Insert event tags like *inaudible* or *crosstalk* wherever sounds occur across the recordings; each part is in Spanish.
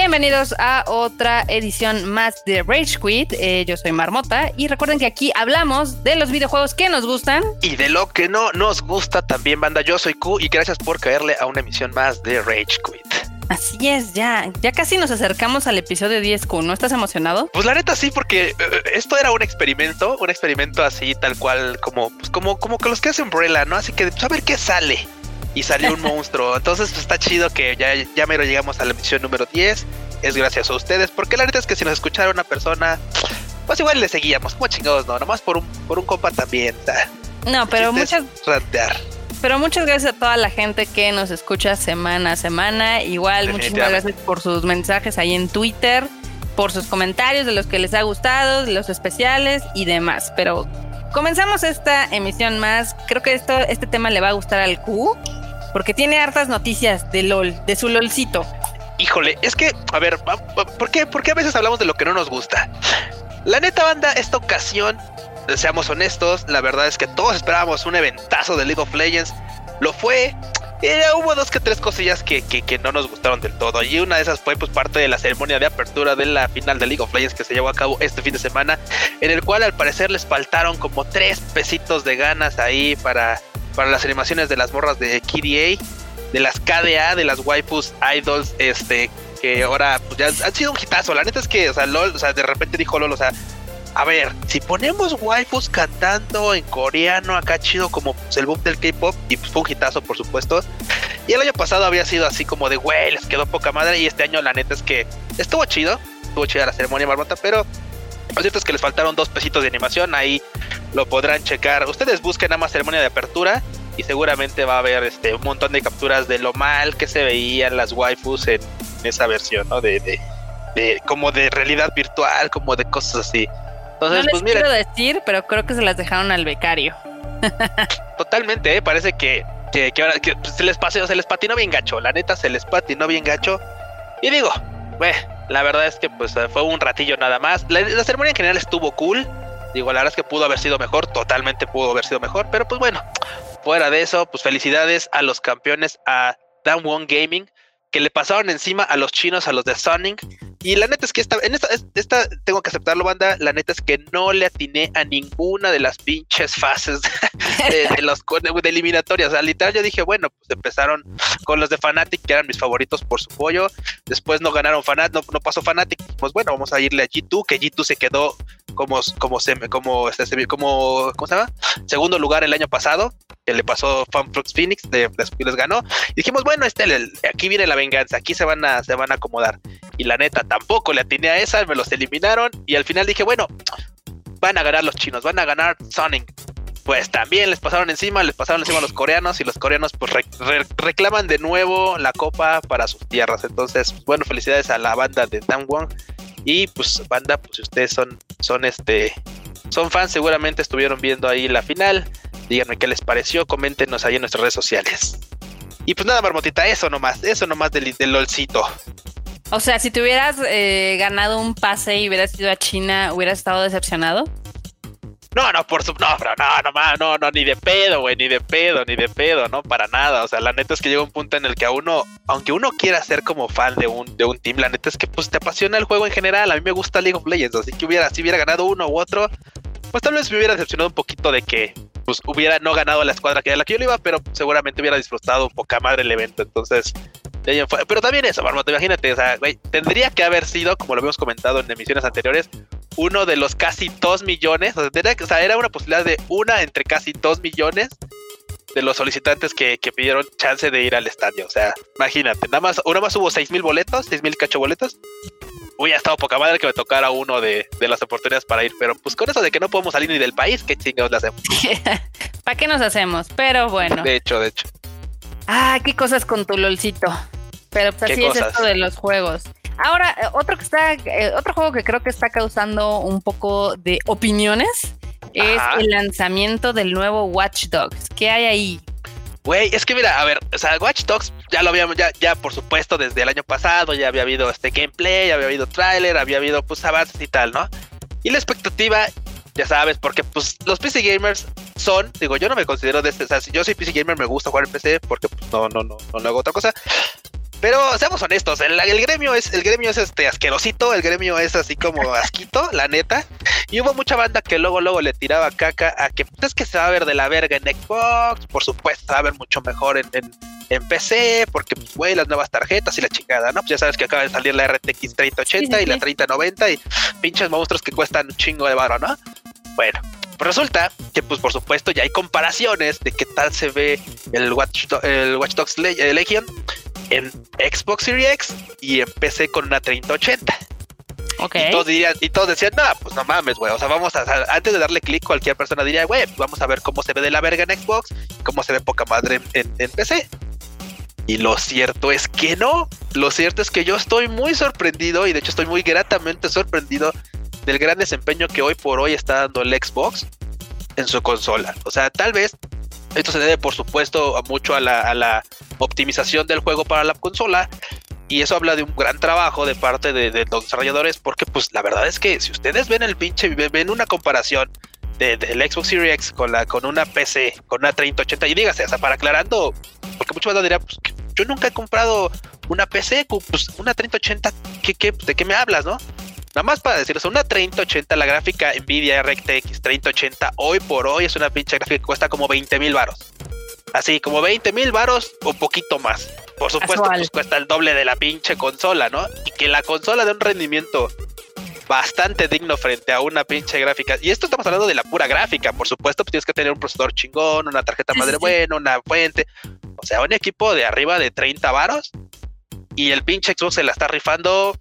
Bienvenidos a otra edición más de Rage Quit. Eh, yo soy Marmota y recuerden que aquí hablamos de los videojuegos que nos gustan y de lo que no nos gusta también, banda. Yo soy Q y gracias por caerle a una emisión más de Rage Quit. Así es, ya, ya casi nos acercamos al episodio 10, Q. ¿No estás emocionado? Pues la neta sí, porque eh, esto era un experimento, un experimento así, tal cual, como, pues como, como que los que hace Umbrella, ¿no? Así que pues, a ver qué sale y salió un *laughs* monstruo. Entonces pues, está chido que ya, ya mero llegamos a la emisión número 10. Es gracias a ustedes, porque la neta es que si nos escuchara una persona, pues igual le seguíamos, como chingados, no, nomás por un, por un compa también. no, pero muchas. Pero muchas gracias a toda la gente que nos escucha semana a semana. Igual, muchísimas gracias por sus mensajes ahí en Twitter, por sus comentarios de los que les ha gustado, de los especiales y demás. Pero comenzamos esta emisión más. Creo que esto, este tema le va a gustar al Q porque tiene hartas noticias de LOL, de su LOLcito. Híjole, es que, a ver, ¿por qué, ¿por qué a veces hablamos de lo que no nos gusta? La neta banda, esta ocasión, seamos honestos, la verdad es que todos esperábamos un eventazo de League of Legends. Lo fue. Eh, hubo dos que tres cosillas que, que, no nos gustaron del todo. Y una de esas fue pues parte de la ceremonia de apertura de la final de League of Legends que se llevó a cabo este fin de semana. En el cual al parecer les faltaron como tres pesitos de ganas ahí para para las animaciones de las morras de KDA, de las KDA, de las waifus idols, este, que ahora pues ya han sido un hitazo. La neta es que, o sea, LOL, o sea, de repente dijo LOL, o sea, a ver, si ponemos waifus cantando en coreano acá chido como pues, el boom del K-pop, y pues fue un hitazo, por supuesto. Y el año pasado había sido así como de, güey, les quedó poca madre. Y este año, la neta es que estuvo chido, estuvo chida la ceremonia marmota, pero lo cierto es que les faltaron dos pesitos de animación. Ahí lo podrán checar. Ustedes busquen nada más ceremonia de apertura y seguramente va a haber este un montón de capturas de lo mal que se veían las waifus en esa versión, ¿no? De, de, como de realidad virtual, como de cosas así. Entonces, no les pues quiero decir, pero creo que se las dejaron al becario. Totalmente, ¿eh? parece que, que, se les pasó, se les patinó bien gacho. La neta se les patinó bien gacho. Y digo, la verdad es que pues fue un ratillo nada más. La, la ceremonia en general estuvo cool. Digo, la verdad es que pudo haber sido mejor, totalmente pudo haber sido mejor, pero pues bueno, fuera de eso, pues felicidades a los campeones, a Dan Wong Gaming, que le pasaron encima a los chinos, a los de Sonic. Y la neta es que esta, en esta, esta, tengo que aceptarlo, banda. La neta es que no le atiné a ninguna de las pinches fases de, los de eliminatorias. O sea, literal, yo dije, bueno, pues empezaron con los de Fnatic, que eran mis favoritos por su pollo. Después no ganaron Fnatic, no, no pasó Fnatic. Pues bueno, vamos a irle a G2, que G2 se quedó como, como, se, como, este, como, ¿cómo se llama? Segundo lugar el año pasado, que le pasó Funflux Phoenix, de, les ganó. Y dijimos, bueno, este, aquí viene la venganza, aquí se van a, se van a acomodar. Y la neta, tampoco le atiné a esa, me los eliminaron. Y al final dije, bueno, van a ganar los chinos, van a ganar Sonic. Pues también les pasaron encima, les pasaron encima a los coreanos y los coreanos pues reclaman de nuevo la copa para sus tierras. Entonces, bueno, felicidades a la banda de Wong Y pues banda, pues si ustedes son, son este, son fans, seguramente estuvieron viendo ahí la final. Díganme qué les pareció, coméntenos ahí en nuestras redes sociales. Y pues nada, Marmotita, eso nomás, eso nomás del, del LOLcito. O sea, si te hubieras eh, ganado un pase y hubieras ido a China, ¿hubieras estado decepcionado? No, no, por su... No, pero no, no, no, no, ni de pedo, güey, ni de pedo, ni de pedo, no, para nada. O sea, la neta es que llega un punto en el que a uno, aunque uno quiera ser como fan de un, de un team, la neta es que pues te apasiona el juego en general. A mí me gusta League of Legends, así que hubiera, si hubiera ganado uno u otro, pues tal vez me hubiera decepcionado un poquito de que pues hubiera no ganado la escuadra que era la que yo iba, pero seguramente hubiera disfrutado poca madre el evento. Entonces, pero también eso, Marmota, imagínate, o sea, güey, tendría que haber sido, como lo habíamos comentado en emisiones anteriores, uno de los casi dos millones, o sea, era una posibilidad de una entre casi dos millones de los solicitantes que, pidieron chance de ir al estadio. O sea, imagínate, nada más, una más hubo seis mil boletos, seis mil cacho boletos. Hubiera estado poca madre que me tocara uno de, de, las oportunidades para ir, pero pues con eso de que no podemos salir ni del país, ¿qué chingados le hacemos? *laughs* ¿Para qué nos hacemos? Pero bueno. De hecho, de hecho. Ah, qué cosas con tu lolcito. Pero pues así es esto de los juegos. Ahora, eh, otro que está, eh, otro juego que creo que está causando un poco de opiniones es el lanzamiento del nuevo Watch Dogs. ¿Qué hay ahí? Güey, es que mira, a ver, o sea, Watch Dogs ya lo habíamos, ya, ya por supuesto, desde el año pasado ya había habido este gameplay, ya había habido tráiler, había habido pues avances y tal, ¿no? Y la expectativa, ya sabes, porque pues los PC gamers son, digo, yo no me considero de este, o sea, si yo soy PC gamer me gusta jugar en PC porque pues, no, no, no, no, no hago otra cosa, Pero seamos honestos, el, gremio es, el gremio es este asquerosito, el gremio es así como asquito, la neta. Y hubo mucha banda que luego, luego le tiraba caca a que pues, es que se va a ver de la verga en Xbox, por supuesto, se va a ver mucho mejor en, en, PC, porque pues, güey, las nuevas tarjetas y la chingada, ¿no? Pues ya sabes que acaba de salir la RTX 3080 y la 3090 y pinches monstruos que cuestan un chingo de varo, ¿no? Bueno, pues resulta que, pues por supuesto, ya hay comparaciones de qué tal se ve el Watch, el Watch Dogs eh, Legion en Xbox Series X y en PC con una 3080. Okay. Y todos, dirían, y todos decían, no, pues no mames, güey. O sea, vamos a, antes de darle clic, cualquier persona diría, güey, pues vamos a ver cómo se ve de la verga en Xbox, cómo se ve poca madre en, en, PC. Y lo cierto es que no. Lo cierto es que yo estoy muy sorprendido y de hecho estoy muy gratamente sorprendido del gran desempeño que hoy por hoy está dando el Xbox en su consola. O sea, tal vez esto se debe, por supuesto, mucho a la, optimización del juego para la consola. Y eso habla de un gran trabajo de parte de, los desarrolladores, porque pues la verdad es que si ustedes ven el pinche, ven una comparación del Xbox Series X con, la, con una PC, con una 3080, y dígase, o sea, para aclarando, porque muchos van a dirán, pues yo nunca he comprado una PC, pues una 3080, ¿qué, qué, ¿de qué me hablas, no? Nada más para decirles, una 3080, la gráfica Nvidia RTX 3080, hoy por hoy es una pinche gráfica que cuesta como 20 mil varos. Así, como 20 mil varos o poquito más. Por supuesto, pues cuesta el doble de la pinche consola, ¿no? Y que la consola de un rendimiento bastante digno frente a una pinche gráfica. Y esto estamos hablando de la pura gráfica. Por supuesto, pues tienes que tener un procesador chingón, una tarjeta madre buena, una fuente. O sea, un equipo de arriba de 30 varos. Y el pinche Xbox se la está rifando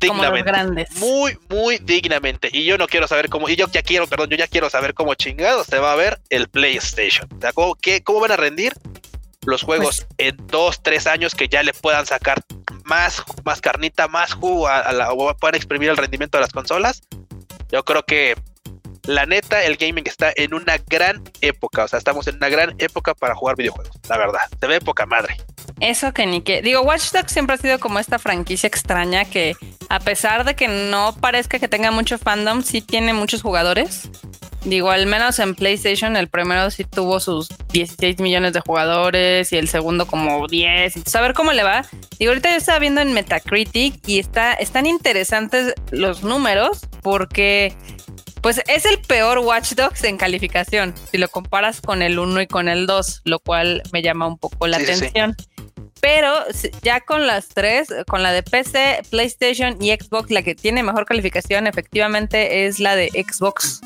dignamente. Muy, muy dignamente. Y yo no quiero saber cómo, y yo ya quiero, perdón, yo ya quiero saber cómo chingados se va a ver el PlayStation. O sea, ¿cómo, qué, cómo van a rendir los juegos pues en dos, tres años que ya le puedan sacar más, más carnita, más jugo a, la, o puedan exprimir el rendimiento de las consolas? Yo creo que la neta, el gaming está en una gran época. O sea, estamos en una gran época para jugar videojuegos. La verdad, se ve poca madre. Eso que ni que. Digo, Watch Dogs siempre ha sido como esta franquicia extraña que, a pesar de que no parezca que tenga mucho fandom, sí tiene muchos jugadores. Digo, al menos en PlayStation, el primero sí tuvo sus 16 millones de jugadores y el segundo como 10. Entonces, a ver cómo le va. Digo, ahorita yo estaba viendo en Metacritic y está, están interesantes los números porque pues es el peor Watch Dogs en calificación, si lo comparas con el 1 y con el 2, lo cual me llama un poco la atención. Pero ya con las tres, con la de PC, PlayStation y Xbox, la que tiene mejor calificación efectivamente es la de Xbox.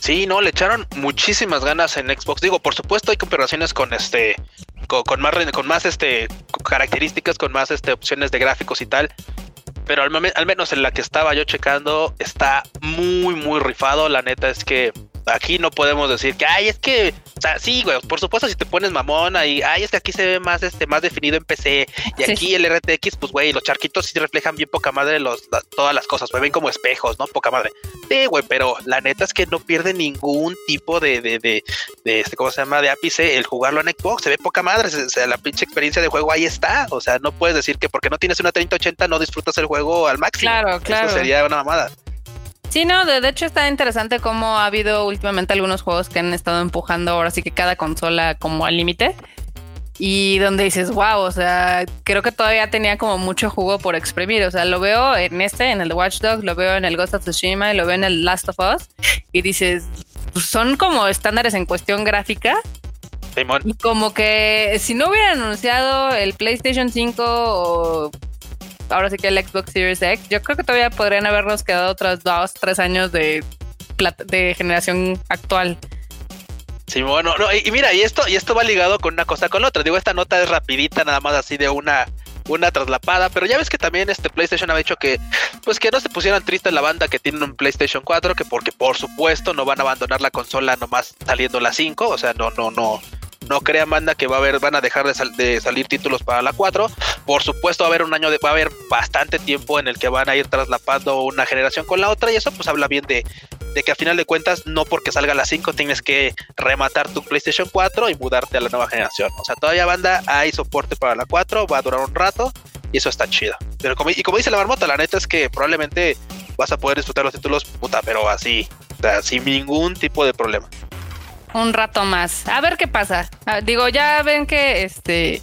Sí, no, le echaron muchísimas ganas en Xbox. Digo, por supuesto hay comparaciones con este, con, más, con más este características, con más este opciones de gráficos y tal pero al, al menos en la que estaba yo checando está muy, muy rifado. La neta es que aquí no podemos decir que, ay, es que, o sea, sí, güey, por supuesto si te pones mamón ahí, ay, es que aquí se ve más, este, más definido en PC y aquí el RTX, pues, güey, los charquitos sí reflejan bien poca madre los, todas las cosas, me ven como espejos, ¿no? Poca madre. Sí, güey, pero la neta es que no pierde ningún tipo de, de, de, de este, ¿cómo se llama? De ápice el jugarlo en Xbox, se ve poca madre, o sea, la pinche experiencia de juego ahí está, o sea, no puedes decir que porque no tienes una 3080 no disfrutas el juego al máximo. Claro, claro. Eso sería una mamada. Sí, no, de, hecho está interesante cómo ha habido últimamente algunos juegos que han estado empujando ahora sí que cada consola como al límite. Y donde dices, wow, o sea, creo que todavía tenía como mucho jugo por exprimir. O sea, lo veo en este, en el Watch Dogs, lo veo en el Ghost of Tsushima y lo veo en el Last of Us. Y dices, pues son como estándares en cuestión gráfica. Y como que si no hubieran anunciado el PlayStation 5 o ahora sí que el Xbox Series X, yo creo que todavía podrían habernos quedado otros dos, tres años de, de generación actual. Sí, bueno, no, y, mira, y esto, y esto va ligado con una cosa con otra. Digo, esta nota es rapidita, nada más así de una, una traslapada, pero ya ves que también este PlayStation ha dicho que, pues que no se pusieran tristes la banda que tiene un PlayStation 4, que porque por supuesto no van a abandonar la consola nomás saliendo la 5, o sea, no, no, no, no crean banda que va a haber, van a dejar de, salir títulos para la 4. Por supuesto, va a haber un año de, va a haber bastante tiempo en el que van a ir traslapando una generación con la otra. Y eso pues habla bien de, de que a final de cuentas, no porque salga la 5 tienes que rematar tu PlayStation 4 y mudarte a la nueva generación. O sea, todavía banda hay soporte para la 4, va a durar un rato y eso está chido. Pero como, y como dice la marmota, la neta es que probablemente vas a poder disfrutar los títulos, puta, pero así, o sea, sin ningún tipo de problema un rato más. A ver qué pasa. Ah, digo, ya ven que este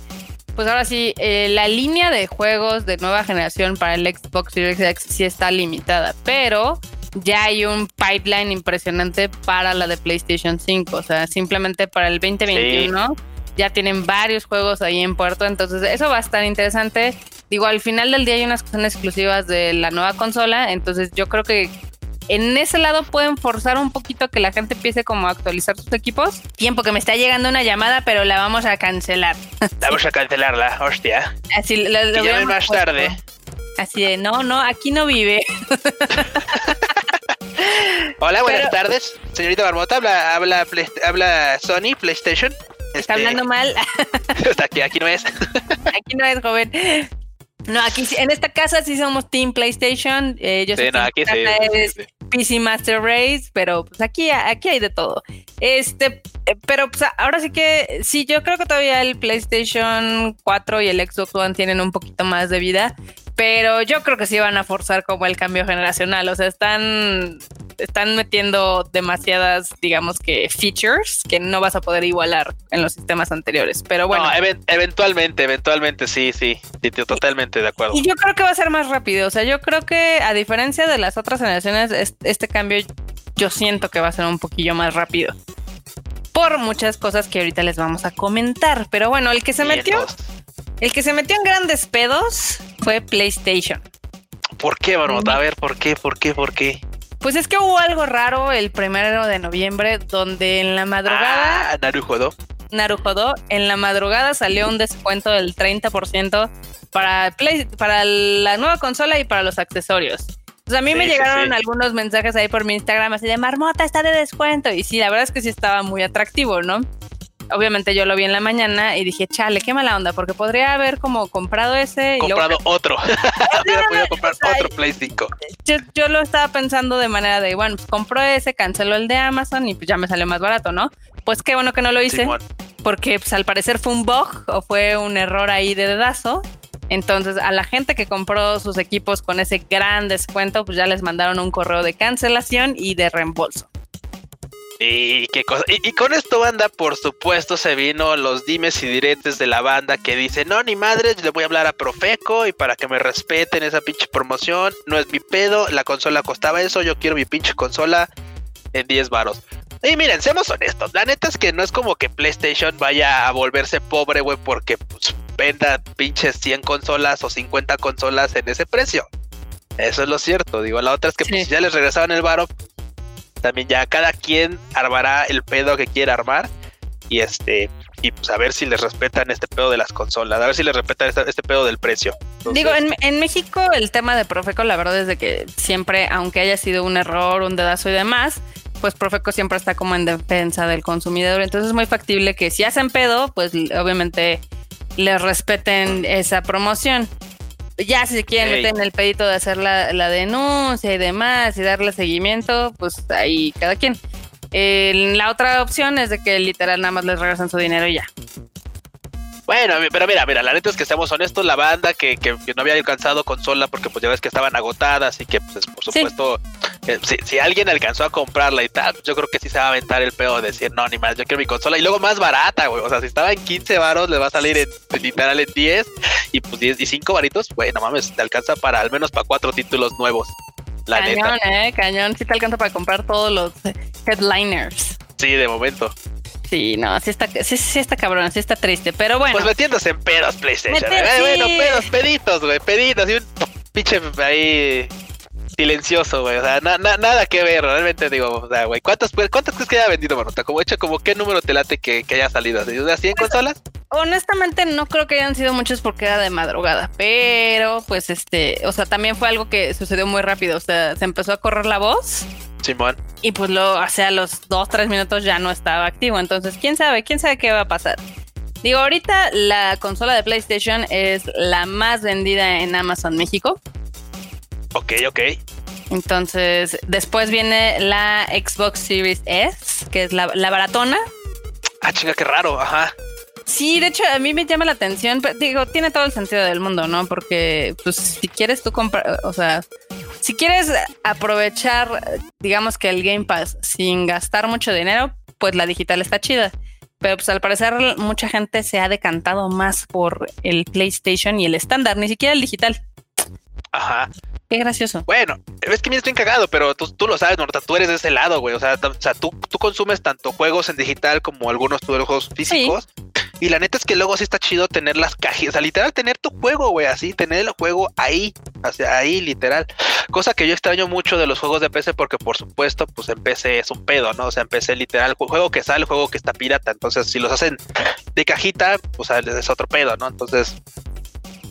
pues ahora sí, eh, la línea de juegos de nueva generación para el Xbox Series X sí está limitada, pero ya hay un pipeline impresionante para la de PlayStation 5. O sea, simplemente para el 2021 ya tienen varios juegos ahí en puerto. Entonces, eso va a estar interesante. Digo, al final del día hay unas cosas exclusivas de la nueva consola. Entonces, yo creo que en ese lado pueden forzar un poquito que la gente empiece como a actualizar sus equipos. Tiempo que me está llegando una llamada, pero la vamos a cancelar. *laughs* Vamos a cancelarla, hostia. Así lo, más tarde. Así de, no, no, aquí no vive. *laughs* Hola, buenas tardes. Señorita Barbota, habla, habla, habla Sony, PlayStation. Está este, hablando mal. *laughs* aquí, aquí no es. aquí no es, joven. No, aquí en esta casa sí somos Team PlayStation. Eh, yo sé que es PC Master Race, pero pues aquí, aquí hay de todo. Este, eh, pero pues ahora sí que sí, yo creo que todavía el PlayStation 4 y el Xbox One tienen un poquito más de vida, pero yo creo que sí van a forzar como el cambio generacional. O sea, están están metiendo demasiadas, digamos que features que no vas a poder igualar en los sistemas anteriores. Pero bueno. eventualmente, eventualmente, sí, sí, sí, totalmente de acuerdo. Y yo creo que va a ser más rápido. O sea, yo creo que a diferencia de las otras generaciones, este cambio yo siento que va a ser un poquillo más rápido. Por muchas cosas que ahorita les vamos a comentar. Pero bueno, el que se metió. El que se metió en grandes pedos fue PlayStation. ¿Por qué, Marmota? A ver, ¿por qué? ¿Por qué? ¿Por qué? Pues es que hubo algo raro el primero de noviembre, donde en la madrugada. Ah, Narujodo. Narujodo, en la madrugada salió un descuento del 30% para, para la nueva consola y para los accesorios. Pues a mí me llegaron algunos mensajes ahí por mi Instagram así de Marmota está de descuento. Y sí, la verdad es que sí estaba muy atractivo, ¿no? Obviamente yo lo vi en la mañana y dije, chale, qué mala onda, porque podría haber como comprado ese. Comprado *laughs* otro. *laughs* Hubiera podido comprar otro Play 5. Yo, lo estaba pensando de manera de, bueno, pues compro ese, canceló el de Amazon y pues ya me salió más barato, ¿no? Pues qué bueno que no lo hice, porque pues al parecer fue un bug o fue un error ahí de dedazo. Entonces, a la gente que compró sus equipos con ese gran descuento, pues ya les mandaron un correo de cancelación y de reembolso. Y qué cosa. Y, con esto, banda, por supuesto, se vino los dimes y diretes de la banda que dice: No, ni madre, le voy a hablar a Profeco y para que me respeten esa pinche promoción. No es mi pedo, la consola costaba eso, yo quiero mi pinche consola en 10 varos. Y miren, seamos honestos, la neta es que no es como que PlayStation vaya a volverse pobre, güey, porque pues, venda pinches 100 consolas o 50 consolas en ese precio. Eso es lo cierto, digo, la otra es que pues, si ya les regresaban el varo, también ya cada quien armará el pedo que quiera armar y este y pues a ver si les respetan este pedo de las consolas, a ver si les respetan este, pedo del precio. Digo, en, México el tema de Profeco, la verdad es que siempre, aunque haya sido un error, un dedazo y demás, pues Profeco siempre está como en defensa del consumidor, entonces es muy factible que si hacen pedo, pues obviamente les respeten esa promoción ya si se quieren meter en el pedito de hacer la, denuncia y demás y darle seguimiento, pues ahí cada quien. la otra opción es de que literal nada más les regresan su dinero y ya. Bueno, pero mira, mira, la neta es que estamos honestos, la banda que, que, no había alcanzado consola porque pues ya ves que estaban agotadas y que pues por supuesto eh, si, alguien alcanzó a comprarla y tal, yo creo que sí se va a aventar el pedo de decir, no, ni más, yo quiero mi consola y luego más barata, güey, o sea, si estaba en 15 varos le va a salir en, literal en 10 y pues 10 y 5 varitos, güey, no mames, te alcanza para al menos para cuatro títulos nuevos. La cañón, eh, cañón, sí te alcanza para comprar todos los headliners. Sí, de momento. Sí, no, sí está, sí, está cabrón, sí está triste, pero bueno. Pues metiéndose en pedos PlayStation. Eh, bueno, pedos, peditos, güey, peditos. Y un pinche ahí silencioso, güey. O sea, nada que ver, realmente digo, o sea, güey. ¿Cuántas, ¿Cuántas crees que haya vendido, Manota? Como hecho, como qué número te late que, haya salido? ¿De unas 100 consolas? Honestamente, no creo que hayan sido muchos porque era de madrugada, pero pues este, o sea, también fue algo que sucedió muy rápido. O sea, se empezó a correr la voz Simón. Y pues lo, o sea, los dos, tres minutos ya no estaba activo. Entonces, quién sabe, quién sabe qué va a pasar. Digo, ahorita la consola de PlayStation es la más vendida en Amazon México. Ok, ok. Entonces, después viene la Xbox Series S, que es la, baratona. Ah, chinga, qué raro, ajá. Sí, de hecho, a mí me llama la atención. digo, tiene todo el sentido del mundo, ¿no? Porque, pues, si quieres tú comprar, o sea, si quieres aprovechar, digamos que el Game Pass sin gastar mucho dinero, pues la digital está chida. Pero pues al parecer mucha gente se ha decantado más por el PlayStation y el estándar, ni siquiera el digital. Ajá. Qué gracioso. Bueno, es que me estoy cagado, pero tú, tú, lo sabes, Norta, tú eres de ese lado, güey. O sea, o sea tú, tú, consumes tanto juegos en digital como algunos juegos físicos. Y la neta es que luego sí está chido tener las cajas, o sea, literal tener tu juego, güey, así, tener el juego ahí, o sea, ahí, literal. Cosa que yo extraño mucho de los juegos de PC porque, por supuesto, pues en PC es un pedo, ¿no? O sea, en PC literal, juego que sale, juego que está pirata. Entonces, si los hacen de cajita, pues es otro pedo, ¿no? Entonces,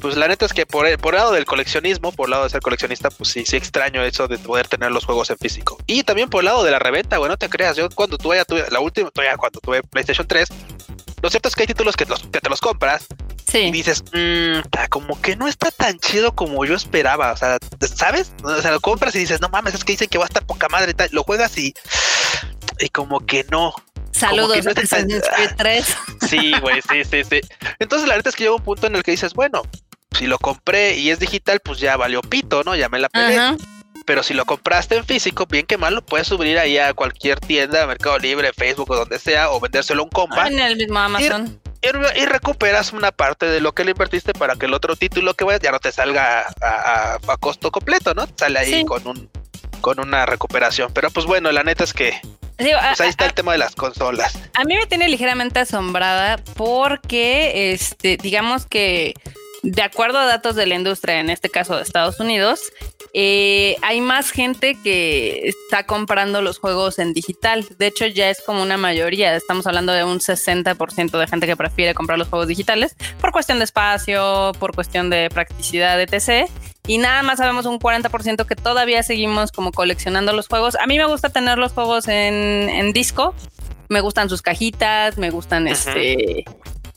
pues la neta es que por el, por lado del coleccionismo, por el lado de ser coleccionista, pues sí, sí extraño eso de poder tener los juegos en físico. Y también por el lado de la reventa, güey, no te creas, yo cuando tuve, tuve la última, todavía cuando tuve PlayStation 3, lo cierto es que hay títulos que, te los compras sí. y dices, mmm, como que no está tan chido como yo esperaba, o sea, ¿sabes? O sea, lo compras y dices, no mames, es que dicen que va a estar poca madre y tal, lo juegas y, y como que no, Saludos no 3. *laughs* Sí, güey, sí, sí, sí. Entonces la neta es que llega un punto en el que dices, bueno, si lo compré y es digital, pues ya valió pito, ¿no? Ya me la peleé. Pero si lo compraste en físico, bien que mal, lo puedes subir ahí a cualquier tienda, Mercado Libre, Facebook o donde sea, o vendérselo a un compa. En el mismo Amazon. Y, recuperas una parte de lo que le invertiste para que el otro título que vayas ya no te salga a, costo completo, ¿no? Sale ahí con un con una recuperación. Pero pues bueno, la neta es que pues ahí está el tema de las consolas. A mí me tiene ligeramente asombrada porque, este, digamos que de acuerdo a datos de la industria, en este caso de Estados Unidos, eh, hay más gente que está comprando los juegos en digital. De hecho, ya es como una mayoría. Estamos hablando de un 60% de gente que prefiere comprar los juegos digitales por cuestión de espacio, por cuestión de practicidad, etc. Y nada más sabemos un 40% que todavía seguimos como coleccionando los juegos. A mí me gusta tener los juegos en, disco. Me gustan sus cajitas, me gustan este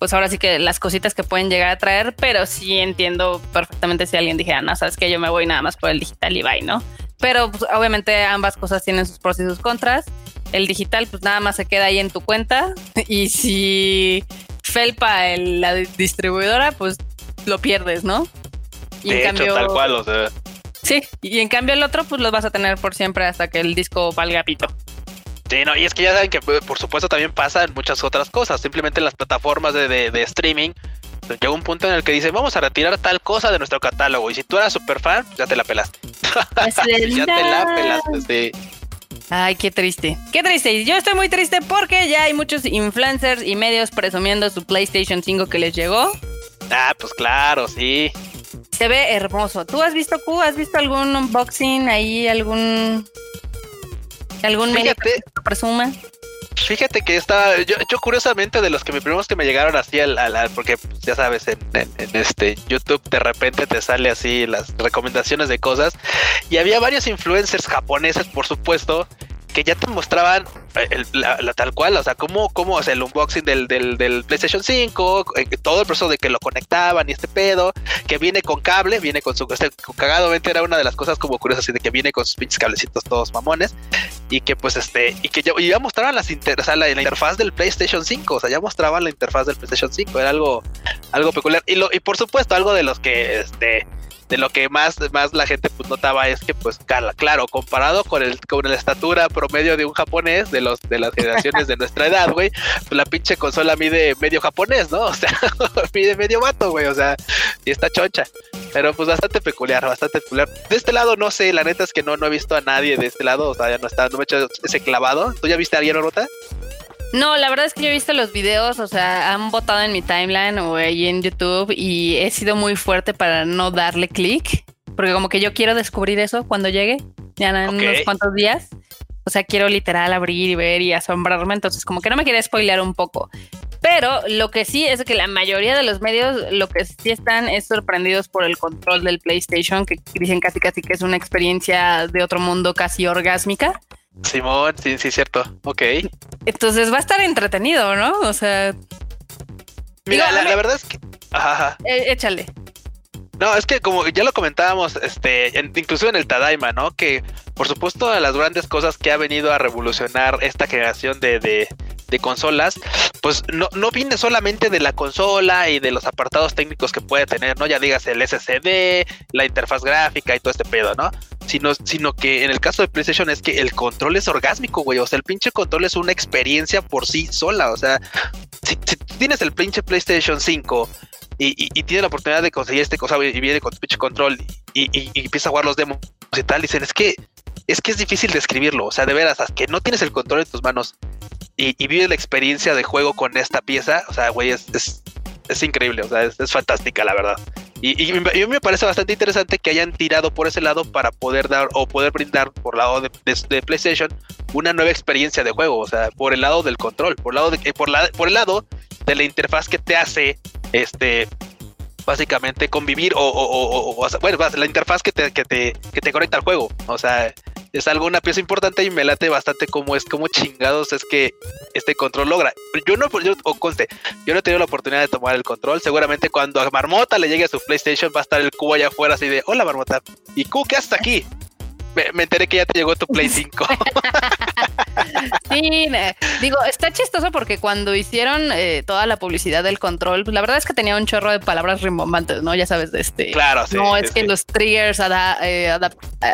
pues ahora sí que las cositas que pueden llegar a traer, pero sí entiendo perfectamente si alguien dijera, no, sabes que yo me voy nada más por el digital y bye, ¿no? Pero pues, obviamente ambas cosas tienen sus pros y sus contras. El digital pues nada más se queda ahí en tu cuenta *laughs* y si felpa la distribuidora pues lo pierdes, ¿no? Y en cambio, tal cual, o sea. Sí, y en cambio el otro pues los vas a tener por siempre hasta que el disco valga pito. Sí, no, y es que ya saben que pues, por supuesto también pasa en muchas otras cosas. Simplemente en las plataformas de, streaming pues, llega un punto en el que dice vamos a retirar tal cosa de nuestro catálogo. Y si tú eras super fan, ya te la pelaste. *laughs* ya te la pelaste, sí. Ay, qué triste. Qué triste. Yo estoy muy triste porque ya hay muchos influencers y medios presumiendo su PlayStation 5 que les llegó. Ah, pues claro, sí. Se ve hermoso. ¿Tú has visto Q? ¿Has visto algún unboxing ahí? ¿Algún ¿Algún medio que presuma? Fíjate que está, yo, yo, curiosamente de los que me primos que me llegaron así al, porque ya sabes, en, este YouTube de repente te sale así las recomendaciones de cosas y había varios influencers japoneses, por supuesto, que ya te mostraban eh, la, tal cual, o sea, cómo, cómo o sea, el unboxing del, del, PlayStation 5, eh, todo el proceso de que lo conectaban y este pedo, que viene con cable, viene con su, este, cagadamente era una de las cosas como curiosas, así de que viene con sus pinches cablecitos todos mamones, y que pues este, y que ya, y ya mostraban las inter, o sea, la, interfaz del PlayStation 5, o sea, ya mostraban la interfaz del PlayStation 5, era algo, algo peculiar, y, lo, y por supuesto algo de los que, este, de lo que más, más la gente pues notaba es que pues claro, comparado con el con la estatura promedio de un japonés de los de las generaciones de nuestra edad, güey, pues la pinche consola mide medio japonés, ¿no? *laughs* O sea, mide medio vato, güey, o sea, y está choncha. Pero pues bastante peculiar, bastante peculiar. De este lado no sé, la neta es que no, no he visto a nadie de este lado, o sea, ya no está, no me he hecho ese clavado. ¿Tú ya viste a alguien, Rota? No, la verdad es que yo he visto los videos, o sea, han votado en mi timeline o ahí en YouTube y he sido muy fuerte para no darle clic, porque como que yo quiero descubrir eso cuando llegue, ya en unos cuantos días. O sea, quiero literal abrir y ver y asombrarme, entonces como que no me quiere spoilear un poco. Pero lo que sí es que la mayoría de los medios lo que sí están es sorprendidos por el control del PlayStation, que dicen casi casi que es una experiencia de otro mundo casi orgásmica. Simón, sí, sí, cierto. Ok. Entonces va a estar entretenido, ¿no? O sea. Mira, la, verdad es que. Ajá. Eh, échale. No, es que como ya lo comentábamos, este, incluso en el Tadaima, ¿no? Que por supuesto de las grandes cosas que ha venido a revolucionar esta generación de, de, de consolas, pues no, no viene solamente de la consola y de los apartados técnicos que puede tener, ¿no? Ya digas el SSD, la interfaz gráfica y todo este pedo, ¿no? Sino, sino que en el caso de PlayStation es que el control es orgásmico, güey. O sea, el pinche control es una experiencia por sí sola. O sea, si, tienes el pinche PlayStation 5 y, y, tienes la oportunidad de conseguir este cosa y viene con tu pinche control y, y, empieza a jugar los demos y tal, dicen, es que es que es difícil describirlo. O sea, de veras, que no tienes el control en tus manos y, vives la experiencia de juego con esta pieza, o sea, güey, es, es, increíble, o sea, es, fantástica, la verdad. Y, y, mí me parece bastante interesante que hayan tirado por ese lado para poder dar o poder brindar por lado de, de, PlayStation una nueva experiencia de juego, o sea, por el lado del control, por el lado de, por, la, por el lado de la interfaz que te hace este básicamente convivir o, o, o, bueno, la interfaz que te, que te, que te conecta al juego. O sea, es algo, una pieza importante y me late bastante como es, como chingados es que este control logra. Yo no, yo, o conste, yo no he tenido la oportunidad de tomar el control. Seguramente cuando a Marmota le llegue a su PlayStation va a estar el cubo allá afuera así de, hola Marmota, ¿y cubo qué haces aquí? Me, enteré que ya te llegó tu Play *laughs* 5. sí, digo, está chistoso porque cuando hicieron eh, toda la publicidad del control, pues la verdad es que tenía un chorro de palabras rimbombantes, ¿no? Ya sabes, de este. Claro, sí. No, es que los triggers, ada, eh, eh,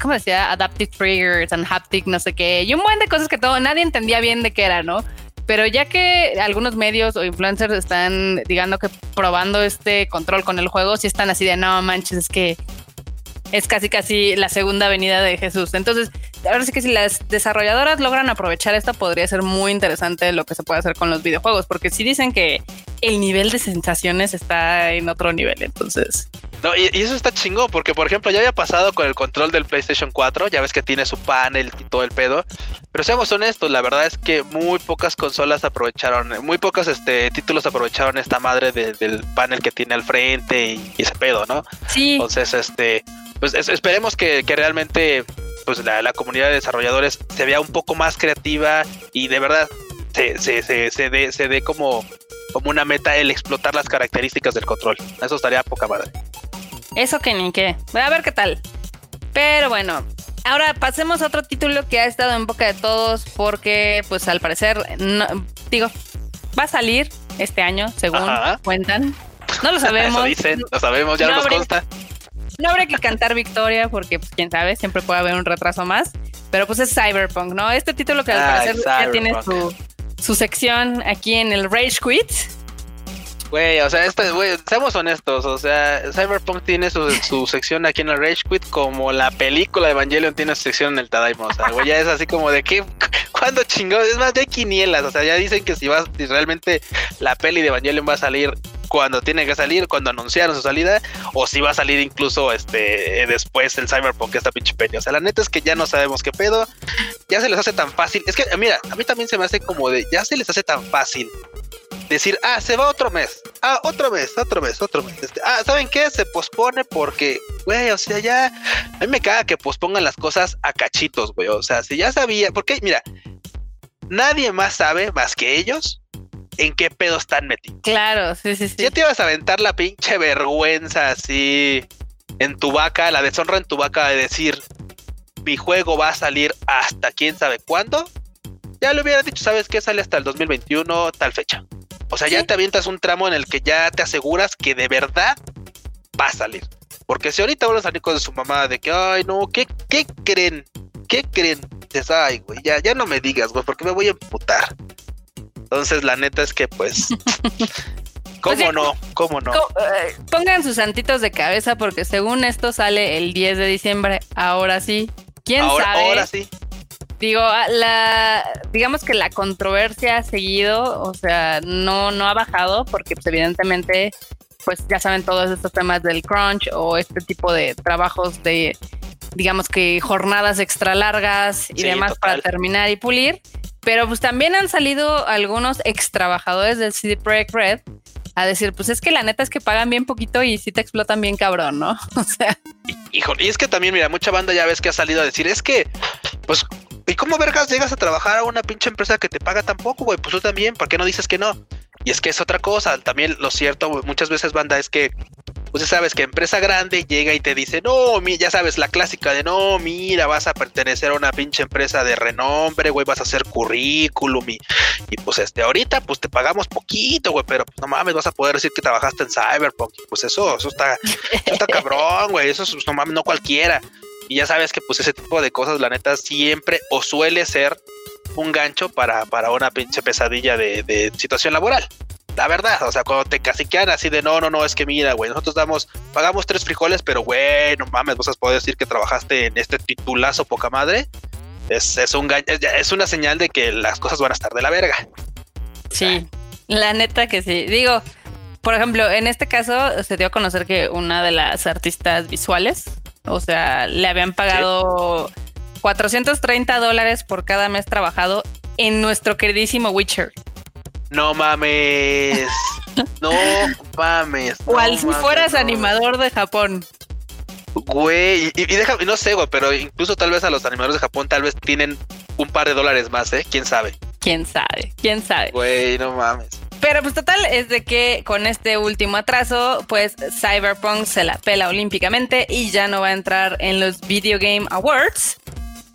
¿cómo, decía? Adaptive triggers and haptic, no sé qué. Y un buen de cosas que todo, nadie entendía bien de qué era, ¿no? Pero ya que algunos medios o influencers están, digamos que probando este control con el juego, si están así de no manches, es que es casi casi la segunda venida de Jesús. Entonces, ahora sí que si las desarrolladoras logran aprovechar esto, podría ser muy interesante lo que se puede hacer con los videojuegos, porque si dicen que el nivel de sensaciones está en otro nivel, entonces. No, y, eso está chingón, porque por ejemplo ya había pasado con el control del PlayStation 4, ya ves que tiene su panel y todo el pedo, pero seamos honestos, la verdad es que muy pocas consolas aprovecharon, muy pocos este, títulos aprovecharon esta madre del panel que tiene al frente y, y, ese pedo, ¿no? Sí. Entonces, este, pues esperemos que, realmente pues la, comunidad de desarrolladores se vea un poco más creativa y de verdad se, se, se, se dé, se dé como, como una meta el explotar las características del control. Eso estaría poca madre. Eso que ni qué. Voy a ver qué tal. Pero bueno, ahora pasemos a otro título que ha estado en boca de todos porque pues al parecer, no, digo, va a salir este año, según cuentan. No lo *laughs* sabemos. Eso dicen, lo sabemos, ya no nos consta. No habría que cantar victoria porque, pues, quién sabe, siempre puede haber un retraso más. Pero pues es Cyberpunk, ¿no? Este título que al parecer ya tiene su, su sección aquí en el Rage Quit. Güey, o sea, este, güey, seamos honestos, o sea, Cyberpunk tiene su, su, *laughs* sección aquí en el Rage Quit como la película de Evangelion tiene su sección en el Tadaima, o sea, güey, ya es así como de que, *laughs* ¿cuándo chingados? Es más, ya hay quinielas, o sea, ya dicen que si va, si realmente la peli de Evangelion va a salir cuando tiene que salir, cuando anunciaron su salida, o si va a salir incluso este después el Cyberpunk, esta pinche peña. O sea, la neta es que ya no sabemos qué pedo. Ya se les hace tan fácil. Es que, mira, a mí también se me hace como de, ya se les hace tan fácil decir, ah, se va otro mes, ah, otro mes, otro mes, otro mes. Este, ah, ¿saben qué? Se pospone porque, güey, o sea, ya, a mí me caga que pospongan las cosas a cachitos, güey. O sea, si ya sabía, porque, mira, nadie más sabe más que ellos en qué pedo están metidos. Claro, sí, sí, sí. Ya te ibas a aventar la pinche vergüenza así en tu vaca, la deshonra en tu vaca de decir, mi juego va a salir hasta quién sabe cuándo. Ya le hubiera dicho, ¿sabes qué? Sale hasta el 2021, tal fecha. O sea, ya te avientas un tramo en el que ya te aseguras que de verdad va a salir. Porque si ahorita van a salir con su mamá de que, ay, no, ¿qué, qué creen? ¿Qué creen? Dices, ay, güey, ya, ya no me digas, güey, porque me voy a emputar. Entonces, la neta es que, pues, *laughs* ¿cómo no? ¿Cómo no? Eh, pongan sus santitos de cabeza porque según esto sale el 10 de diciembre. Ahora sí. ¿Quién sabe? Ahora sí. Digo, ah, la, digamos que la controversia ha seguido, o sea, no, no ha bajado porque pues, evidentemente, pues ya saben todos estos temas del crunch o este tipo de trabajos de, digamos que jornadas extra largas y demás para terminar y pulir. Pero pues también han salido algunos ex trabajadores del CD Projekt Red a decir, pues es que la neta es que pagan bien poquito y sí te explotan bien cabrón, ¿no? *laughs* O sea. Hijo, y es que también, mira, mucha banda ya ves que ha salido a decir, es que, pues, ¿y cómo vergas llegas a trabajar a una pinche empresa que te paga tan poco, güey? Pues tú también, ¿por qué no dices que no? Y es que es otra cosa, también lo cierto, muchas veces banda es que pues ya sabes que empresa grande llega y te dice, no, ya sabes, la clásica de, no, mira, vas a pertenecer a una pinche empresa de renombre, güey, vas a hacer currículum y, y pues este, ahorita pues te pagamos poquito, güey, pero pues, no mames, vas a poder decir que trabajaste en Cyberpunk, pues eso, eso está, eso está *laughs* cabrón, güey, eso no mames, no cualquiera. Y ya sabes que pues ese tipo de cosas, la neta, siempre o suele ser un gancho para, para una pinche pesadilla de, situación laboral. La verdad, o sea, cuando te caciquean así de no, no, no, es que mira, güey, nosotros damos, pagamos tres frijoles, pero güey, no mames, has podido decir que trabajaste en este titulazo poca madre. Es, es un es una señal de que las cosas van a estar de la verga. Sí, la neta que sí. Digo, por ejemplo, en este caso se dio a conocer que una de las artistas visuales, o sea, le habían pagado 430 dólares por cada mes trabajado en nuestro queridísimo Witcher. No mames. *laughs* no mames. Cual si fueras animador de Japón. Güey, y, deja, no sé, güey, pero incluso tal vez a los animadores de Japón tal vez tienen un par de dólares más, ¿eh? ¿Quién sabe? ¿Quién sabe? ¿Quién sabe? Güey, no mames. Pero pues total es de que con este último atraso, pues Cyberpunk se la pela olímpicamente y ya no va a entrar en los Video Game Awards,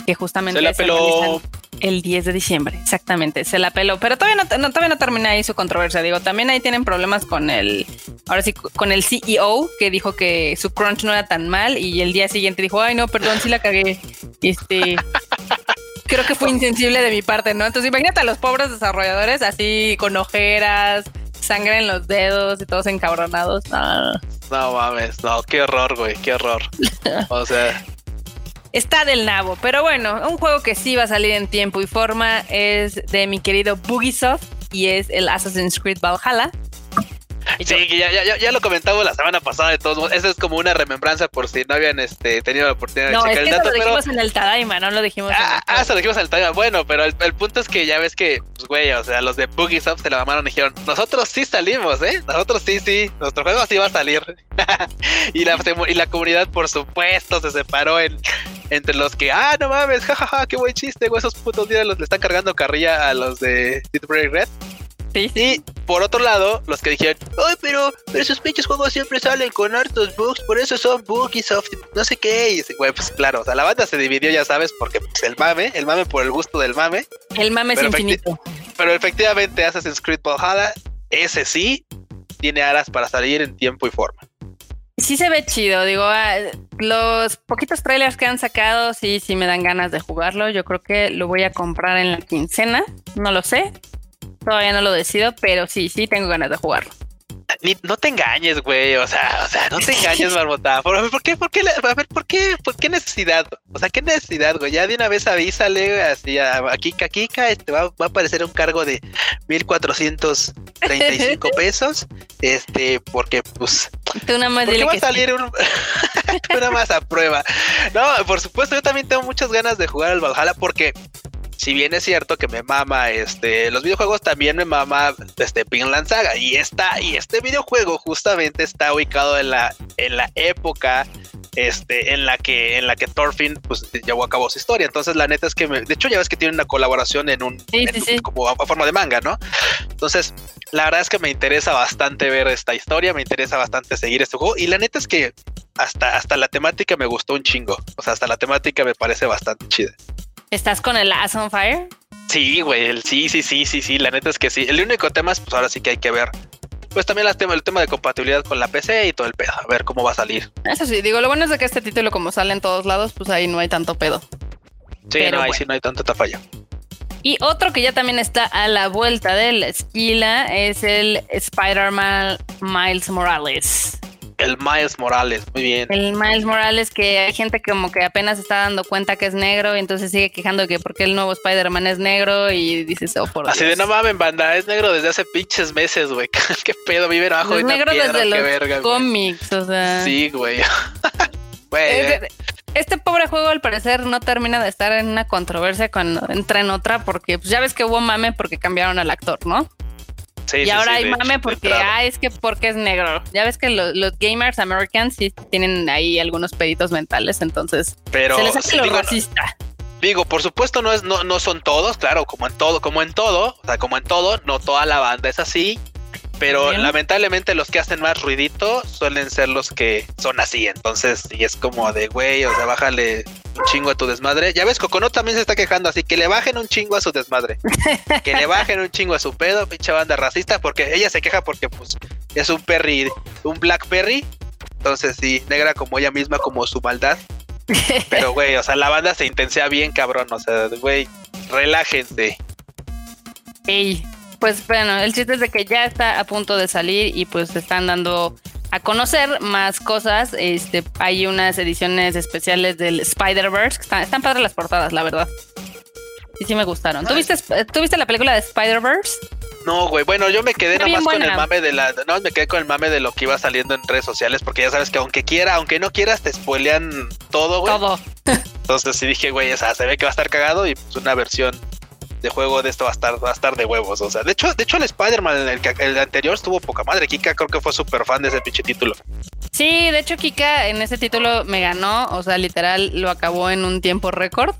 que justamente se la peló. el 10 de diciembre, exactamente, se la peló, pero todavía no, todavía no termina ahí su controversia, digo, también ahí tienen problemas con el, ahora sí, con el CEO, que dijo que su crunch no era tan mal y el día siguiente dijo, ay no, perdón, sí la cagué, este... *laughs* creo que fue insensible de mi parte, ¿no? Entonces imagínate a los pobres desarrolladores así con ojeras, sangre en los dedos y todos encabronados. No, no mames, no, qué horror, güey, qué horror. *laughs* O sea, está del nabo. Pero bueno, un juego que sí va a salir en tiempo y forma es de mi querido Bugisoft y es el Assassin's Creed Valhalla. Sí, ya, ya, ya, lo comentamos la semana pasada de todos modos. Eso es como una remembranza por si no habían este, tenido la oportunidad de checar el dato. Lo dijimos en el Tadaima, no lo dijimos. Ah, ah se lo dijimos en el Tadaima. Bueno, pero el, punto es que ya ves que, pues, güey, o sea, los de Bugisoft se la mamaron y dijeron, nosotros sí salimos, ¿eh? Nosotros sí, sí, nuestro juego sí va a salir. *laughs* y, la, y la comunidad, por supuesto, se separó en, entre los que, ah, no mames, jajaja, qué buen chiste, güey, esos putos días los le están cargando carrilla a los de Dead Red. Y por otro lado, los que dijeron, ay, pero, pero esos pinches juegos siempre salen con hartos bugs, por eso son Bugisoft, no sé qué. Y güey, pues claro, o sea, la banda se dividió, ya sabes, porque pues, el mame, el mame por el gusto del mame. El mame es infinito. pero efectivamente, Assassin's Creed Valhalla, ese sí, tiene aras para salir en tiempo y forma. Sí se ve chido, digo, ah, los poquitos trailers que han sacado, sí, sí me dan ganas de jugarlo. Yo creo que lo voy a comprar en la quincena, no lo sé, Todavía no lo decido, pero sí, sí tengo ganas de jugarlo. Ni, no te engañes, güey. O sea, o sea, no te engañes, *laughs* Marmota. ¿Por, ¿por qué? ¿Por qué? A ver, ¿por qué? ¿Por qué necesidad? O sea, ¿qué necesidad, güey? Ya de una vez avísale así a, Kika Kika, este va, va, a aparecer un cargo de 1435 pesos. Este, porque pues. Tú nada más va a salir un. *laughs* una más a prueba. No, por supuesto, yo también tengo muchas ganas de jugar al Valhalla porque si bien es cierto que me mama este los videojuegos también me mama este Pinland Saga. Y esta y este videojuego justamente está ubicado en la en la época este en la que en la que Thorfinn pues llevó a cabo su historia. Entonces la neta es que de hecho ya ves que tiene una colaboración en un, como a, forma de manga no entonces la verdad es que me interesa bastante ver esta historia me interesa bastante seguir este juego. Y la neta es que hasta hasta la temática me gustó un chingo. O sea hasta la temática me parece bastante chida ¿Estás con el Ass on Fire? Sí, güey, sí, sí, sí, sí, sí, la neta es que sí. El único tema es, pues ahora sí que hay que ver. Pues también el tema, el tema de compatibilidad con la PC y todo el pedo, a ver cómo va a salir. Eso sí, digo, lo bueno es de que este título como sale en todos lados, pues ahí no hay tanto pedo. Sí, no hay, sí, no hay tanto tafalla. Y otro que ya también está a la vuelta de la esquila es el Spider-Man Miles Morales. El Miles Morales, muy bien. El Miles Morales que hay gente como que apenas está dando cuenta que es negro y entonces sigue quejando de que porque el nuevo Spider-Man es negro y dices, oh, por Así de no mames, banda, es negro desde hace pinches meses, güey. *laughs* ¿Qué pedo? Vive abajo Es negro desde los cómics, o sea. Sí, güey. *laughs* Este, este pobre juego al parecer no termina de estar en una controversia cuando entra en otra porque pues, ya ves que hubo mame porque cambiaron al actor, ¿no? Y ahora hay mame porque, ah, es que porque es negro. Ya ves que los, gamers americans sí tienen ahí algunos peditos mentales, entonces Pero, se les hace lo racista. Digo, por supuesto no es, no, no son todos, claro, como en todo, como en todo, o sea, como en todo, no toda la banda es así, pero lamentablemente los que hacen más ruidito suelen ser los que son así. Entonces, y es como de güey, o sea, bájale un chingo a tu desmadre. Ya ves, Coconut también se está quejando, así que le bajen un chingo a su desmadre. *laughs* que le bajen un chingo a su pedo, pinche banda racista, porque ella se queja porque pues es un perry, un blackberry. Entonces, sí, negra como ella misma, como su maldad. Pero, *laughs* güey, o sea, la banda se intensea bien, cabrón. O sea, güey, relájense. Ey, pues bueno, el chiste es de que ya está a punto de salir y pues están dando a conocer más cosas. Este, hay unas ediciones especiales del Spider-Verse. Están, están padres las portadas, la verdad. Y sí me gustaron. ¿Tú viste, la película de Spider-Verse? No, güey. Bueno, yo me quedé nomás con el mame de la. No, me quedé con el mame de lo que iba saliendo en redes sociales, porque ya sabes que aunque quiera, aunque no quieras, te spoilean todo, güey. Todo. Entonces sí dije, güey, o sea, se ve que va a estar cagado y pues una versión de juego de esto va a estar, va a estar de huevos. O sea, de hecho, de hecho el Spider-Man, el, anterior estuvo poca madre. Kika creo que fue súper fan de ese pinche título. Sí, de hecho, Kika en ese título me ganó. O sea, literal lo acabó en un tiempo récord.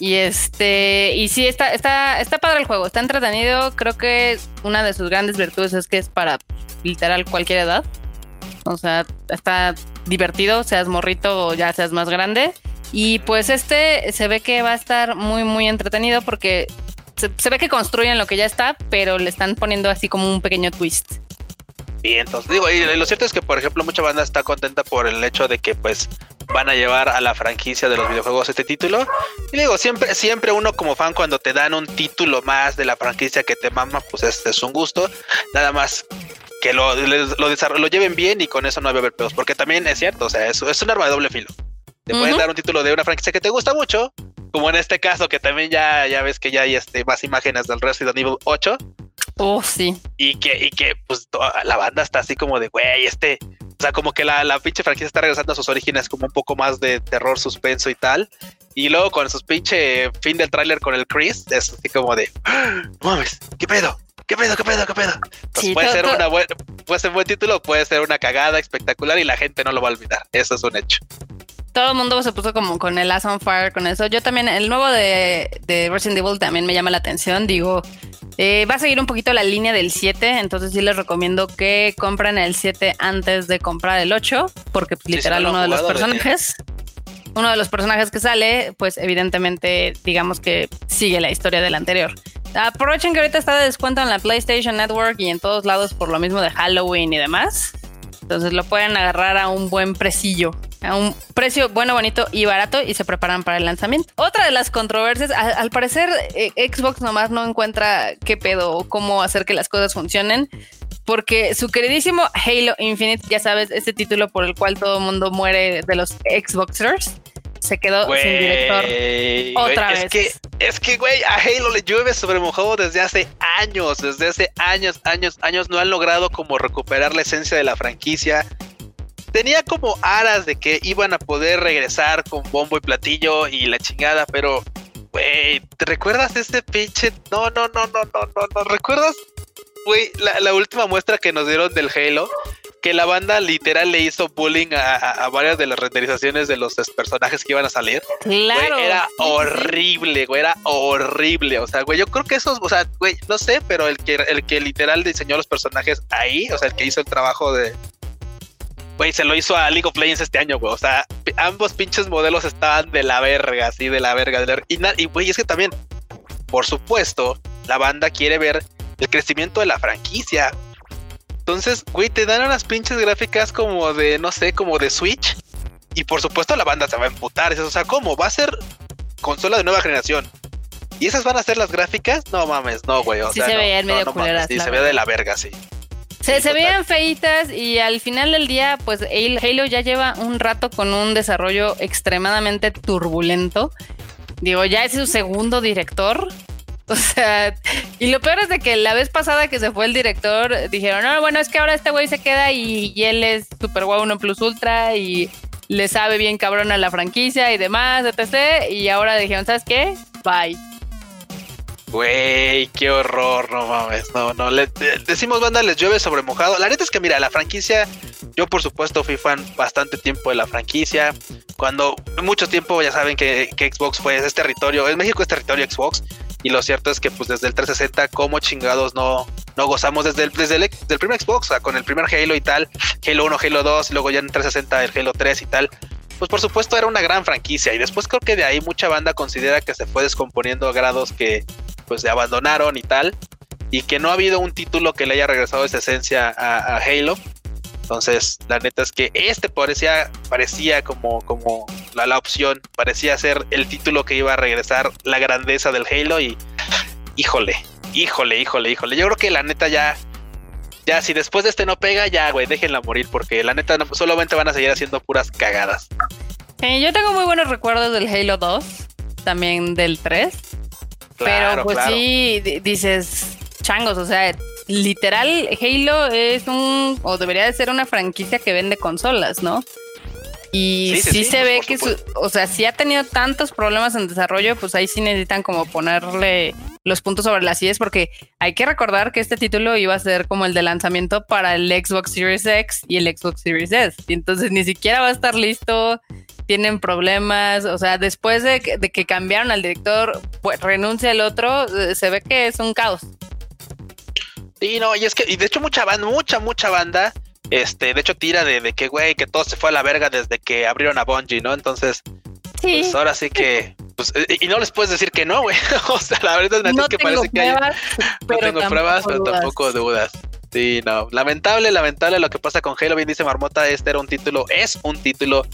Y este, y sí, está, está, está padre el juego, está entretenido. Creo que una de sus grandes virtudes es que es para literal cualquier edad. O sea, está divertido, seas morrito o ya seas más grande. Y pues este se ve que va a estar muy, muy entretenido porque se, ve que construyen lo que ya está, pero le están poniendo así como un pequeño twist. Y entonces digo, y lo cierto es que por ejemplo mucha banda está contenta por el hecho de que pues van a llevar a la franquicia de los videojuegos este título. Y digo, siempre, siempre uno como fan cuando te dan un título más de la franquicia que te mama, pues este es un gusto. Nada más que lo, lo, lo lleven bien y con eso no a haber pedos. Porque también es cierto, o sea, es, es un arma de doble filo. Te pueden dar un título de una franquicia que te gusta mucho, como en este caso, que también ya, ya ves que ya hay este, más imágenes del Resident Evil 8. Oh, sí. Y que, y que pues toda la banda está así como de, güey, este, o sea, como que la, la pinche franquicia está regresando a sus orígenes como un poco más de terror, suspenso y tal. Y luego con sus pinche fin del tráiler con el Chris, es así como de, ¡Ah! mames, ¿qué pedo? ¿Qué pedo? ¿Qué pedo? ¿Qué pedo? Pues puede ser una buena, puede ser un buen título, puede ser una cagada espectacular y la gente no lo va a olvidar. Eso es un hecho. Todo el mundo se puso como con el Ass on Fire, con eso. Yo también, el nuevo de, de Resident Evil también me llama la atención. Digo, eh, va a seguir un poquito la línea del 7, entonces sí les recomiendo que compren el 7 antes de comprar el 8, porque pues, literal uno de los personajes, uno de los personajes que sale, pues evidentemente digamos que sigue la historia del anterior. Aprovechen que ahorita está de descuento en la PlayStation Network y en todos lados por lo mismo de Halloween y demás. Entonces lo pueden agarrar a un buen precio a un precio bueno, bonito y barato y se preparan para el lanzamiento. Otra de las controversias, al, parecer eh, Xbox nomás no encuentra qué pedo o cómo hacer que las cosas funcionen. Porque su queridísimo Halo Infinite, ya sabes, ese título por el cual todo el mundo muere de los Xboxers, se quedó sin director otra vez. Es que, es que, güey, a Halo le llueve sobre mojado desde hace años, desde hace años, años, años. No han logrado como recuperar la esencia de la franquicia tenía como aras de que iban a poder regresar con bombo y platillo y la chingada, pero, güey, ¿te recuerdas ese pinche? No, no, no, no, no, no, no, ¿recuerdas? Güey, la, última muestra que nos dieron del Halo, que la banda literal le hizo bullying a, varias de las renderizaciones de los personajes que iban a salir. Claro. era horrible, güey, era horrible. O sea, güey, yo creo que esos, o sea, güey, no sé, pero el que, el que literal diseñó los personajes ahí, o sea, el que hizo el trabajo de, Güey, se lo hizo a League of Legends este año, güey. O sea, ambos pinches modelos estaban de la verga, así de la verga. Y, güey, es que también, por supuesto, la banda quiere ver el crecimiento de la franquicia. Entonces, güey, te dan unas pinches gráficas como de, no sé, como de Switch. Y por supuesto la banda se va a emputar. O sea, ¿cómo? Va a ser consola de nueva generación. ¿Y esas van a ser las gráficas? No mames, no, güey. O sí se veían medio no, Sí, se ve de la verga, sí. Se, se veían feitas y al final del día, pues Halo ya lleva un rato con un desarrollo extremadamente turbulento. Digo, ya es su segundo director. O sea, y lo peor es de que la vez pasada que se fue el director, dijeron, no, bueno, es que ahora este güey se queda y, él es Super Wow 1 Plus Ultra y le sabe bien cabrón a la franquicia y demás, etc. Y ahora dijeron, ¿sabes qué? Bye. Güey, qué horror, no mames, no, no, le, decimos banda les llueve sobre mojado. La neta es que mira, la franquicia, yo por supuesto fui fan bastante tiempo de la franquicia. Cuando mucho tiempo ya saben que, Xbox fue ese territorio, en México es territorio Xbox. Y lo cierto es que pues desde el 360, como chingados no, no gozamos desde el, desde el, primer Xbox, o sea, con el primer Halo y tal, Halo 1, Halo 2, y luego ya en 360 el Halo 3 y tal pues por supuesto era una gran franquicia y después creo que de ahí mucha banda considera que se fue descomponiendo a grados que pues se abandonaron y tal y que no ha habido un título que le haya regresado esa esencia a, Halo Entonces, la neta es que este parecía, parecía como, como la, la opción, parecía ser el título que iba a regresar la grandeza del Halo y híjole, híjole, híjole, híjole. Yo creo que la neta ya, ya si después de este no pega, ya, güey, déjenla morir porque la neta solamente van a seguir haciendo puras cagadas. Eh, yo tengo muy buenos recuerdos del Halo 2, también del 3. Pero pues sí, dices, changos, o sea, literal, Halo es un, o debería de ser una franquicia que vende consolas, ¿no? Y sí, se ve que, o sea, si ha tenido tantos problemas en desarrollo, pues ahí sí necesitan como ponerle los puntos sobre las sillas, porque hay que recordar que este título iba a ser como el de lanzamiento para el Xbox Series X y el Xbox Series S. Y entonces ni siquiera va a estar listo, tienen problemas, o sea, después de que, cambiaron al director, pues renuncia el otro, eh, se ve que es un caos. Sí, no, y es que, y de hecho mucha banda, mucha, mucha banda, este, de hecho tira de, que, güey, que todo se fue a la verga desde que abrieron a Bungie, ¿no? Entonces, sí. pues ahora sí que, pues, y no les puedes decir que no, güey. *laughs* o sea, la verdad es que parece que hay, *laughs* no tengo pruebas, pero tampoco dudas. Sí, no. Lamentable, lamentable lo que pasa con Halo. Bien dice Marmota, este era un título, es un título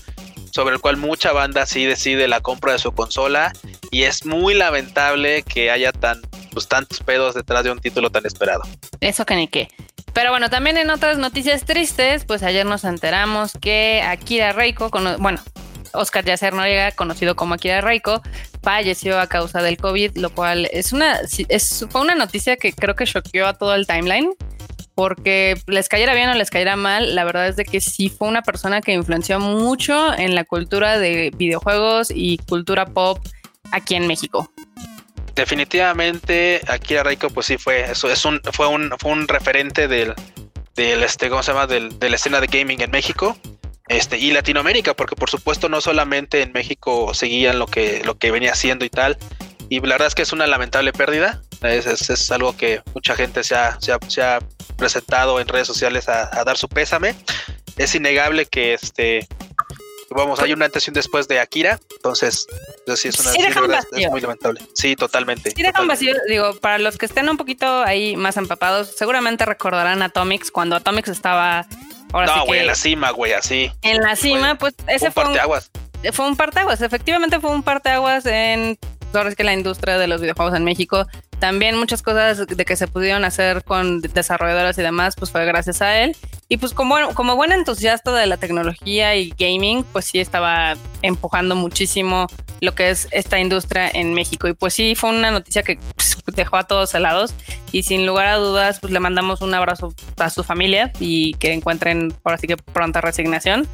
sobre el cual mucha banda sí decide la compra de su consola y es muy lamentable que haya tan pues tantos pedos detrás de un título tan esperado. Eso que ni qué. Pero bueno, también en otras noticias tristes, pues ayer nos enteramos que Akira Reiko, bueno, Oscar Yacer Noriega, conocido como Akira Reiko, falleció a causa del COVID, lo cual es una, es, fue una noticia que creo que choqueó a todo el timeline, porque les cayera bien o les cayera mal, la verdad es de que sí fue una persona que influenció mucho en la cultura de videojuegos y cultura pop aquí en México. Definitivamente Akira Reiko pues sí fue eso es un fue un fue un referente del del este cómo se llama de la escena de gaming en México este y Latinoamérica porque por supuesto no solamente en México seguían lo que lo que venía haciendo y tal y la verdad es que es una lamentable pérdida es, es, algo que mucha gente se ha, se ha, se ha presentado en redes sociales a, a, dar su pésame es innegable que este vamos, hay una antes y un después de Akira, entonces, sí es una es muy lamentable. Sí, totalmente. Sí, dejan vacío, digo, para los que estén un poquito ahí más empapados, seguramente recordarán Atomics cuando Atomics estaba. Ahora no, güey, en la cima, güey, así. En la cima, pues ese fue. Un parteaguas. Fue un parteaguas, efectivamente fue un parteaguas en ahora es que la industria de los videojuegos en México, también muchas cosas de que se pudieron hacer con desarrolladores y demás, pues fue gracias a él. Y pues como, como buen entusiasta de la tecnología y gaming, pues sí estaba empujando muchísimo lo que es esta industria en México. Y pues sí, fue una noticia que dejó a todos helados. Y sin lugar a dudas, pues le mandamos un abrazo a su familia y que encuentren ahora sí que pronta resignación.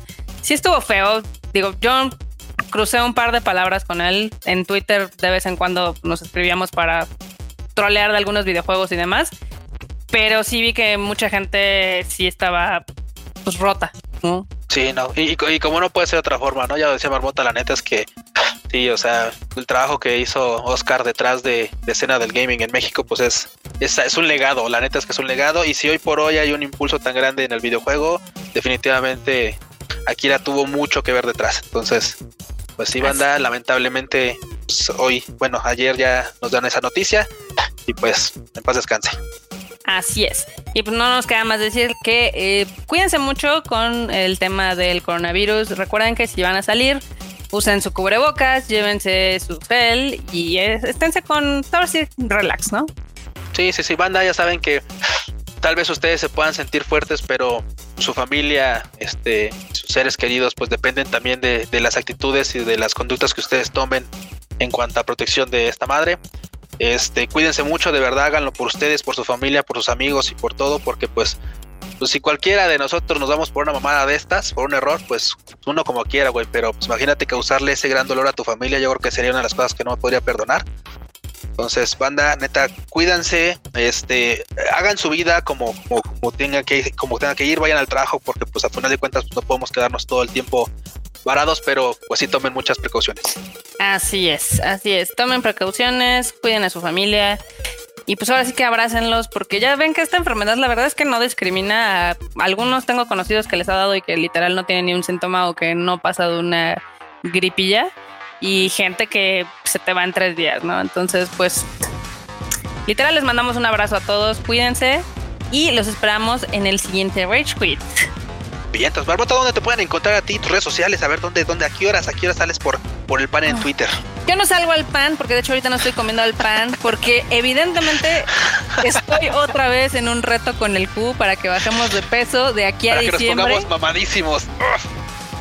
Sí estuvo feo. Digo, yo crucé un par de palabras con él. En Twitter de vez en cuando nos escribíamos para trolear de algunos videojuegos y demás. Pero sí vi que mucha gente sí estaba pues rota. Sí, no. Y, como no puede ser de otra forma, ¿no? Ya decía Marmota, la neta es que sí, o sea, el trabajo que hizo Oscar detrás de, escena del gaming en México, pues es, es, es, un legado. La neta es que es un legado. Y si hoy por hoy hay un impulso tan grande en el videojuego, definitivamente Akira tuvo mucho que ver detrás. Entonces, pues sí, banda, lamentablemente pues, hoy, bueno, ayer ya nos dan esa noticia y pues en paz descanse. Así es. Y pues no nos queda más decir que eh, cuídense mucho con el tema del coronavirus. Recuerden que si van a salir, usen su cubrebocas, llévense su gel y esténse con, ahora sí, relax, ¿no? Sí, sí, sí, banda, ya saben que tal vez ustedes se puedan sentir fuertes, pero su familia, este, sus seres queridos, pues dependen también de, las actitudes y de las conductas que ustedes tomen en cuanto a protección de esta madre. Este, cuídense mucho, de verdad, háganlo por ustedes, por su familia, por sus amigos y por todo, porque pues, pues si cualquiera de nosotros nos damos por una mamada de estas, por un error, pues uno como quiera, güey, pero pues imagínate causarle ese gran dolor a tu familia, yo creo que sería una de las cosas que no me podría perdonar. Entonces, banda, neta, cuídense, este, hagan su vida como, como, tengan que, como tengan que ir, vayan al trabajo, porque pues a final de cuentas pues, no podemos quedarnos todo el tiempo varados, pero pues sí tomen muchas precauciones. Así es, así es. Tomen precauciones, cuiden a su familia. Y pues ahora sí que abrácenlos, porque ya ven que esta enfermedad la verdad es que no discrimina a algunos tengo conocidos que les ha dado y que literal no tienen ni un síntoma o que no pasa de una gripilla y gente que se te va en tres días, ¿no? Entonces, pues, literal, les mandamos un abrazo a todos, cuídense y los esperamos en el siguiente Rage Quit. Vientos. Barbota, ¿dónde te pueden encontrar a ti? Tus redes sociales, a ver dónde, dónde, a qué horas, a qué horas sales por, por el pan en Twitter. Yo no salgo al pan, porque de hecho ahorita no estoy comiendo al pan, porque evidentemente estoy otra vez en un reto con el Q para que bajemos de peso de aquí a para diciembre. Que nos pongamos mamadísimos.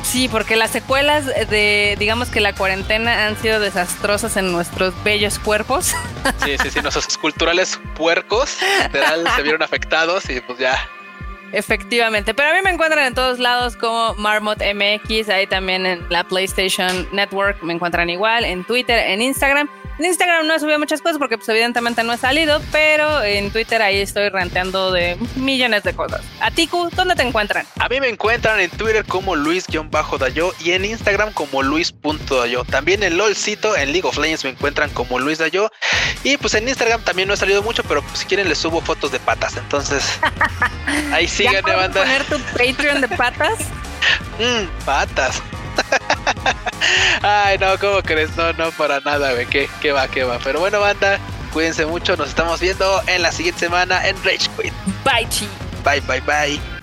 Sí, porque las secuelas de, digamos que la cuarentena han sido desastrosas en nuestros bellos cuerpos. Sí, sí, sí, nuestros *laughs* esculturales puercos literal, se vieron afectados y pues ya. Efectivamente, pero a mí me encuentran en todos lados como Marmot MX, ahí también en la PlayStation Network me encuentran igual, en Twitter, en Instagram. En Instagram no he subido muchas cosas porque pues evidentemente no he salido, pero en Twitter ahí estoy ranteando de millones de cosas. A Tiku, ¿dónde te encuentran? A mí me encuentran en Twitter como Luis-Dayo y en Instagram como Luis.dayo. También en LOLcito, en League of Legends me encuentran como Luis Dayo. Y pues en Instagram también no he salido mucho, pero si quieren les subo fotos de patas. Entonces, *laughs* ahí síganme, banda. poner tu Patreon de patas? Mmm, *laughs* patas. Ay, no, ¿cómo crees? No, no, para nada, güey. ¿Qué, ¿Qué va, qué va? Pero bueno, banda, cuídense mucho. Nos estamos viendo en la siguiente semana en Rage Quit. Bye, chi. Bye, bye, bye.